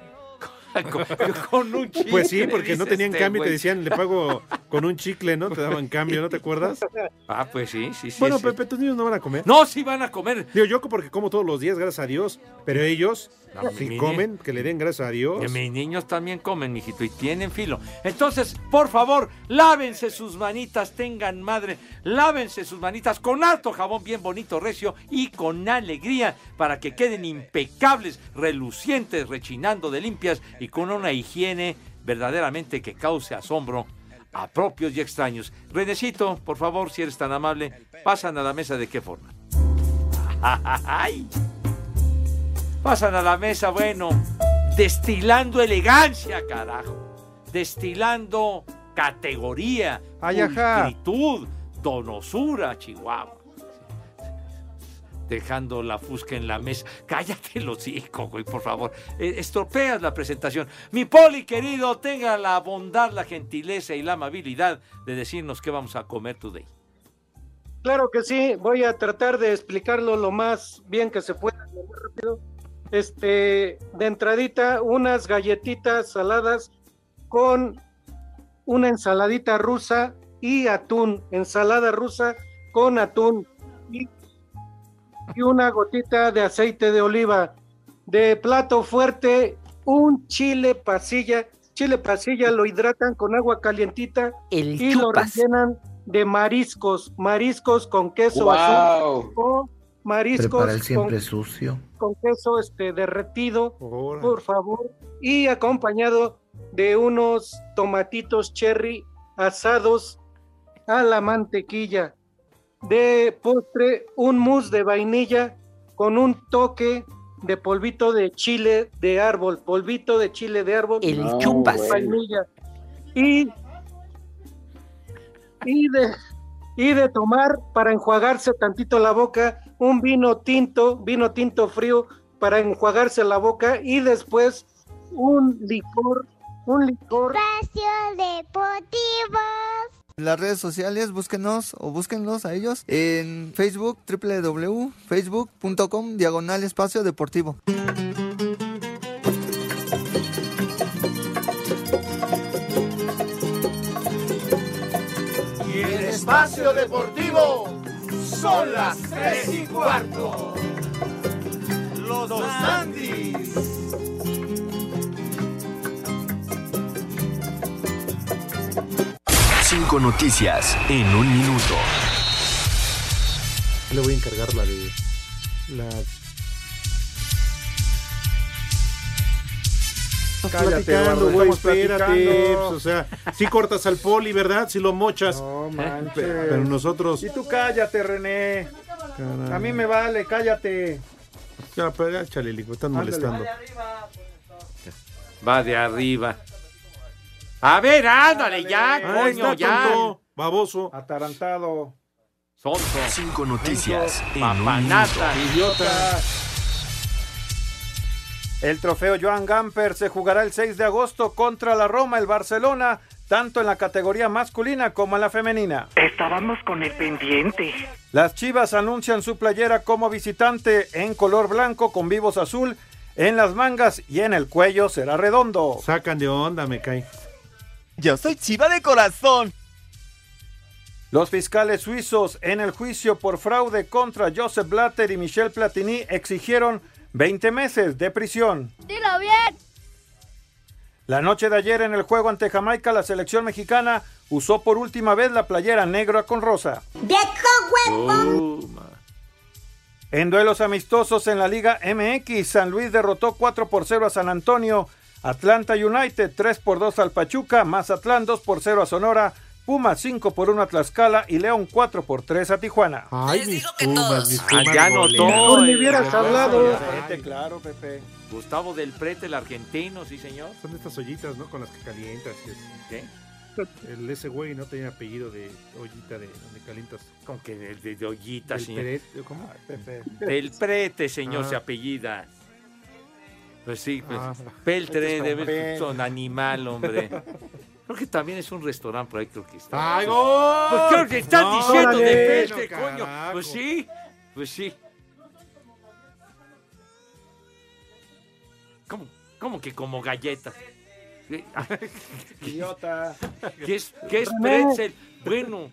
con, con un chicle. Pues sí, porque no tenían este cambio y te decían, le pago con un chicle, ¿no? Te daban cambio, ¿no te acuerdas? Ah, pues sí, sí, sí. Bueno, sí. Pepe, tus niños no van a comer. No, sí van a comer. Digo, yo porque como todos los días, gracias a Dios. Pero ellos, No, si mi- comen, que le den gracias a Dios. Que mis niños también comen, mijito, y tienen filo. Entonces, por favor, lávense sus manitas, tengan madre, lávense sus manitas con harto jabón bien bonito, recio y con alegría para que queden impecables, relucientes, rechinando de limpias y con una higiene verdaderamente que cause asombro a propios y extraños. Renecito, por favor, si eres tan amable, pasan a la mesa de qué forma. ¡Ay! Pasan a la mesa, bueno, destilando elegancia, carajo. Destilando categoría, pulcritud, donosura, Chihuahua. Dejando la fusca en la mesa. Cállate los hijos, güey, por favor. Eh, estropeas la presentación. Mi poli querido, tenga la bondad, la gentileza y la amabilidad de decirnos qué vamos a comer today. Claro que sí, voy a tratar de explicarlo lo más bien que se pueda, lo más rápido. Este, de entradita, unas galletitas saladas con una ensaladita rusa y atún, ensalada rusa con atún y una gotita de aceite de oliva. De plato fuerte, un chile pasilla. Chile pasilla lo hidratan con agua calientita El y lo chupas. rellenan de mariscos, mariscos con queso Wow. azul o mariscos Prepara el con, siempre sucio. con queso este derretido, por favor, y acompañado de unos tomatitos cherry asados a la mantequilla. De postre, un mousse de vainilla con un toque de polvito de chile de árbol, polvito de chile de árbol. El chupas. güey. vainilla. Y, y, de, y de tomar para enjuagarse tantito la boca un vino tinto, vino tinto frío para enjuagarse la boca y después un licor, un licor Espacio Deportivo. Las redes sociales, búsquenos o búsquenlos a ellos en Facebook, www.facebook.com, diagonal espacio deportivo. Y el espacio deportivo son las tres y cuarto. Los dos Andis. Cinco noticias en un minuto. Le voy a encargar la de. La. Cállate, platicando, güey, espérate. platicando. pues, o sea, si cortas al poli, ¿verdad? Si lo mochas. No manches. Pero nosotros. Y tú cállate, René. Caramba. A mí me vale, cállate. Ya, pero ya, chale, Lico, están Ándale. molestando. Va de arriba. A ver, ándale ya, Ahí coño, está, ya. tonto, baboso. Atarantado. Sonso. Cinco noticias en un Papanata. minuto. Idiota. El trofeo Joan Gamper se jugará el 6 de agosto contra la Roma, el Barcelona, tanto en la categoría masculina como en la femenina. Estábamos con el pendiente. Las Chivas anuncian su playera como visitante en color blanco con vivos azul. En las mangas y en el cuello será redondo. Sacan de onda, me cae. Yo soy chiva de corazón. Los fiscales suizos en el juicio por fraude contra Joseph Blatter y Michel Platini exigieron 20 meses de prisión. Dilo bien. La noche de ayer en el juego ante Jamaica, la selección mexicana usó por última vez la playera negra con rosa. En duelos amistosos en la Liga MX, San Luis derrotó 4 por 0 a San Antonio, Atlanta United 3 por 2 al Pachuca, Mazatlán 2 por 0 a Sonora, Pumas 5 por 1 a Tlaxcala y León 4 por 3 a Tijuana. Ay, mis pumas, mis Ah, pumas notó. Tú ni el- hubieras hablado. Ay, claro, Pepe. Gustavo del Prete, el argentino, sí, señor. Son estas ollitas, ¿no? Con las que calientas. y es- ¿Qué? El ese güey no tenía apellido de ollita de donde calientas. Como que de, de, de ollita, Del señor. Peret- ¿Cómo? Del Prete, señor, Ah. se apellida. Pues sí, pues. Ah. Peltre, Este es debe ser un animal, hombre. Creo que también es un restaurante por ahí, creo que está. ¡Ay, gol! Pues creo que están No, diciendo de órale. Pelte, Bueno, coño. Pues sí, pues sí. ¿Cómo, cómo que como galletas? ¿Qué- Idiota. ¿Qué es, qué es pretzel? Bueno,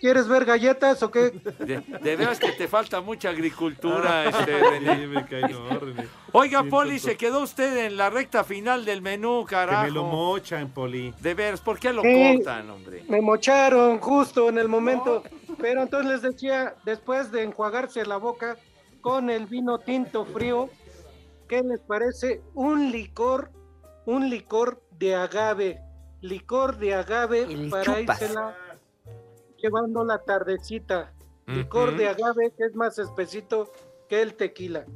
¿quieres ver galletas o qué? de, de veras que te falta mucha agricultura, Ah, este, sí, René. me cae, no, René. Oiga, Bien Poli, tonto. se quedó usted en la recta final del menú, Que carajo. me lo mochan, Poli. De veras, ¿por qué lo Sí. cortan, hombre? Me mocharon justo en el momento. Pero entonces les decía, después de enjuagarse la boca con el vino tinto frío, ¿qué les parece? Un licor, un licor de agave. Licor de agave para chupas. írsela llevando la tardecita. Licor de agave que es más espesito que el tequila.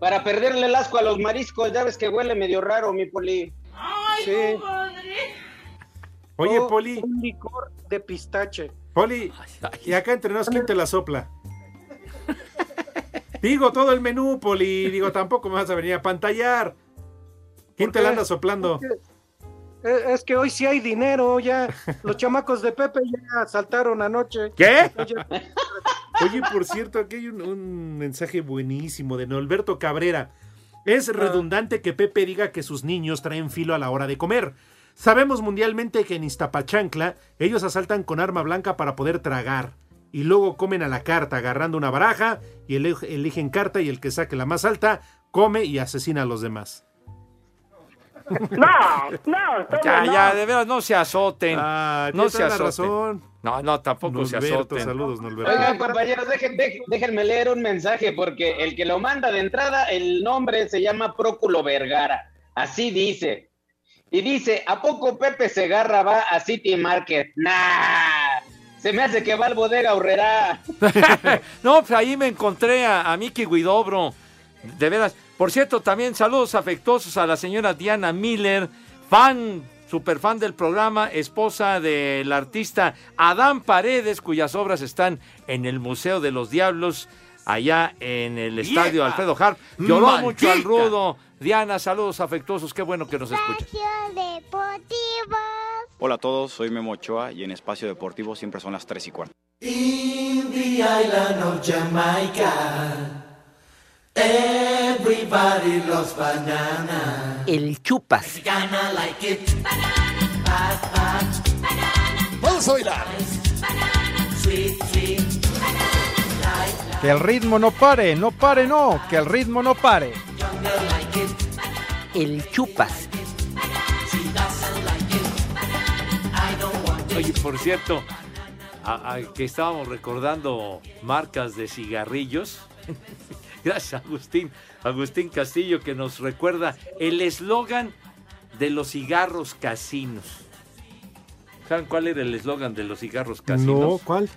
Para perderle el asco a los mariscos, ya ves que huele medio raro, mi poli. Sí. Oye, O Poli, Un licor de pistache. Poli, y acá entre nos, ¿quién te la sopla? Digo, todo el menú, Poli. Digo, tampoco me vas a venir a pantallar. ¿Quién te la anda soplando? Eh, Es que hoy sí hay dinero, ya. Los chamacos de Pepe ya saltaron anoche. ¿Qué? Oye, Oye, por cierto, aquí hay un, un mensaje buenísimo de Norberto Cabrera. Es redundante que Pepe diga que sus niños traen filo a la hora de comer. Sabemos mundialmente que en Iztapachancla ellos asaltan con arma blanca para poder tragar. Y luego comen a la carta agarrando una baraja y ele- eligen carta y el que saque la más alta come y asesina a los demás. No, no, Ya, ya, de veras, no se azoten. Ah, no se azoten. razón. No, no, tampoco se azoten. saludos, Norberto. Oigan, compañeros, dejen- dejen- déjenme leer un mensaje porque el que lo manda de entrada, el nombre se llama Próculo Vergara. Así dice. Y dice, ¿a poco Pepe Segarra va a City Market? Nah, se me hace que va al bodega Horrera. no, pues ahí me encontré a, a Miki Guidobro. De veras. Por cierto, también saludos afectuosos a la señora Diana Miller, fan, super fan del programa, esposa del artista Adán Paredes, cuyas obras están en el Museo de los Diablos, allá en el estadio. Alfredo Harp. Lloró ¡Maldita! mucho al rudo. Diana, saludos afectuosos, qué bueno que nos escuchas. Espacio Deportivo. Hola a todos, soy Memo Ochoa y en Espacio Deportivo siempre son las 3 y cuarto. In the island of Jamaica, everybody loves banana. El chupas. Mexicana like it. Hot, hot. Vamos a bailar. Sweet, sweet. Que el ritmo no pare, no pare, no, que el ritmo no pare. El chupas. Oye, por cierto, a- a que estábamos recordando marcas de cigarrillos. Gracias, Agustín. Agustín Castillo, que nos recuerda el eslogan de los cigarros casinos. ¿Saben cuál era el eslogan de los cigarros casinos? No, ¿cuál?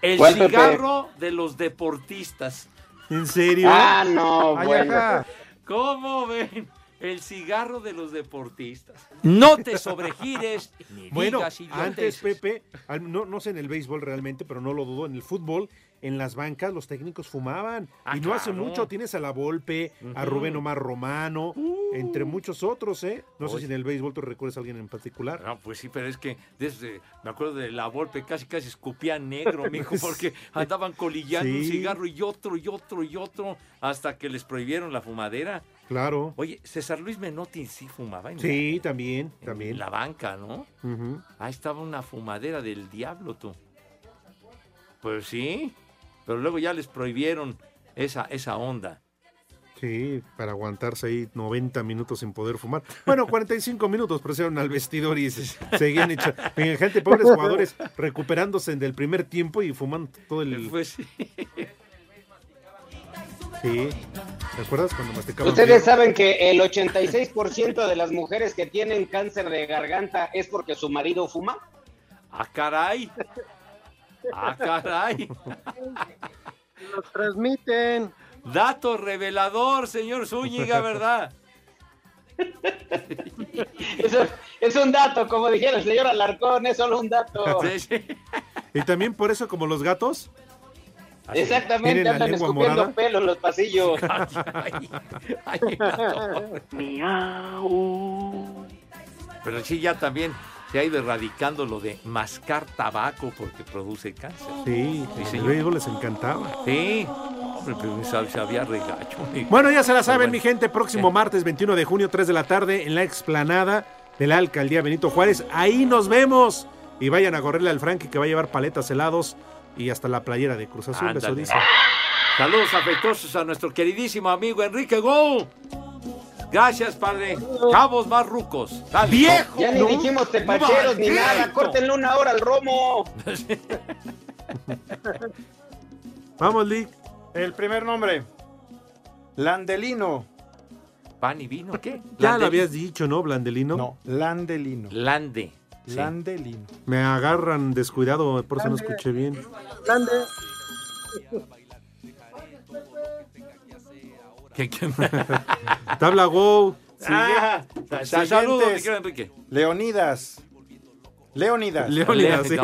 El ¿Cuál, Pepe? cigarro de los deportistas. ¿En serio? Ah, no, Ay, bueno. ajá. ¿Cómo ven? El cigarro de los deportistas. No te sobregires ni Bueno, digas antes. Pepe, al- no, no sé en el béisbol realmente, pero no lo dudo, en el fútbol, en las bancas los técnicos fumaban. Ah, y no hace mucho tienes a la Volpe, a. Rubén Omar Romano, entre muchos otros, ¿eh? No sé si en el béisbol tú recuerdas a alguien en particular. No, pues sí, pero es que desde, me acuerdo de la Volpe, casi casi escupía negro, mijo, porque andaban colillando un cigarro y otro y otro y otro, hasta que les prohibieron la fumadera. Claro. Oye, César Luis Menotti sí fumaba en, Sí, también, en también. la banca, ¿no? Ujú. Ahí estaba una fumadera del diablo, tú. Pues sí, pero luego ya les prohibieron esa, esa onda. Sí, para aguantarse ahí 90 minutos sin poder fumar. Bueno, 45 minutos, pero se al vestidor y se- seguían echando. Gente, pobres jugadores recuperándose del primer tiempo y fumando todo el. Pues sí. Sí. ¿Te acuerdas cuando masticaban? Ustedes bien? saben que el 86% de las mujeres que tienen cáncer de garganta es porque su marido fuma. ¡Ah, caray! ¡Ah, caray! Los transmiten. Dato revelador, señor Zúñiga, ¿verdad? Eso es un dato, como dijera el señor Alarcón, es solo un dato. Y también por eso, como los gatos. Exactamente, andan escupiendo morada. pelo en los pasillos. Pero sí, ya también se ha ido erradicando lo de mascar tabaco porque produce cáncer. Sí, Sí, béisbol les encantaba. Sí, hombre, pero sab- sabía regacho. Bueno, ya se la saben, mi gente. Próximo martes 21 de junio, 3 de la tarde, en la explanada de la alcaldía Benito Juárez. Ahí nos vemos. Y vayan a correrle al Frankie que va a llevar paletas helados y hasta la playera de Cruz Azul. Eso dice. Saludos afectuosos a nuestro queridísimo amigo Enrique Go. Gracias, padre. Cabos más rucos. Dale. Ya ni dijimos tepacheros ni nada, córtenle una hora al romo. Vamos, Lick. El primer nombre. Landelino. ¿Pan y vino qué? Ya Lande- lo habías dicho, ¿no, Blandelino? No, Landelino. Lande. Sí. Landelino. Me agarran descuidado, por eso no escuché bien. Grande. ¿Qué- qué- Tabla Go. Ah, saludos, mi querido Enrique. Leonidas. Leonidas. Leónidas, sí, no.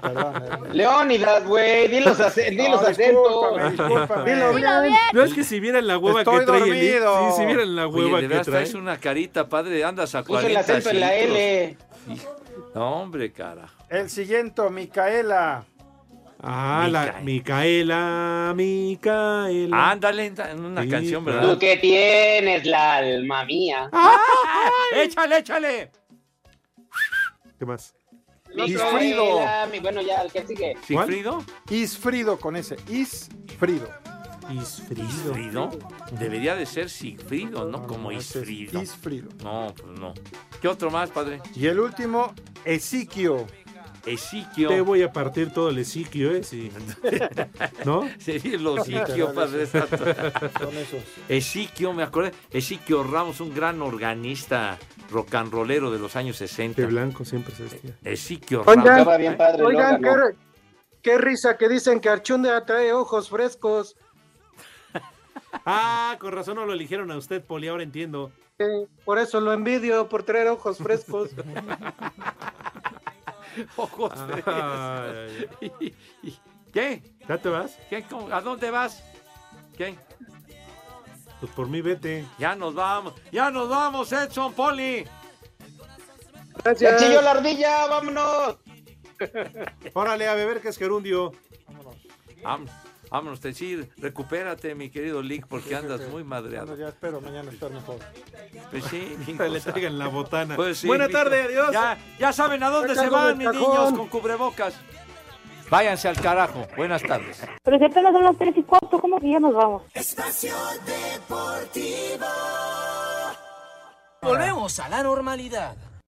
Perdón. Leónidas, güey, di los, ace- di los No, acentos. discúlpame, discúlpame. Dilo bien. No es que si vieran la hueva Estoy que trae el dormido. Sí, si vieran la hueva que trae. traes una carita, padre, andas a Puso 40 el acento en la. L. No, hombre, carajo. El siguiente, Micaela. Ah, la Micaela, Micaela. Ándale en una Sí, canción. ¿verdad? Tú que tienes la alma mía. ¡Échale, échale! ¿Qué más? Isfrido. Micaela, mi- Bueno, ya, el que sigue. ¿Sigfrido? Isfrido con ese. Isfrido. Isfrido. ¿Isfrido? Debería de ser Sigfrido, ¿no? Como Isfrido. Isfrido. No, pues no. ¿Qué otro más, padre? Y el último, Esiquio. Esiquio. Te voy a partir todo el esiquio, ¿eh? Sí. ¿No? Sería el hociquio, padre. exacto. Son esos. Esiquio, me acuerdo. Esiquio Ramos, un gran organista rock and rollero de los años 60. De blanco siempre se vestía. Esiquio Oigan, Ramos. Estaba bien padre, Oigan, ¿no? qué, qué risa que dicen que Archundia trae ojos frescos. Ah, con razón no lo eligieron a usted, Poli, ahora entiendo. Eh, por eso lo envidio, por traer ojos frescos. Ojos Ay, frescos. ¿Qué? ¿Ya te vas? ¿A dónde vas? ¿Qué? Pues por mí vete. Ya nos vamos. Ya nos vamos, Edson Poli. Ya chilló la ardilla, vámonos. Órale, a beber que es gerundio. Vámonos, vámonos, te sí, recupérate, mi querido Link, porque andas muy Bueno, madreado. ya espero mañana estar mejor. Pues sí, le traigan la botana. Pues sí, Buena tarde, adiós. Ya, ya saben a dónde se van, mis cajón. niños, con cubrebocas. Váyanse al carajo. Buenas tardes. Pero si apenas son las tres y cuarto, ¿cómo que ya nos vamos? Espacio Deportivo. Volvemos a la normalidad.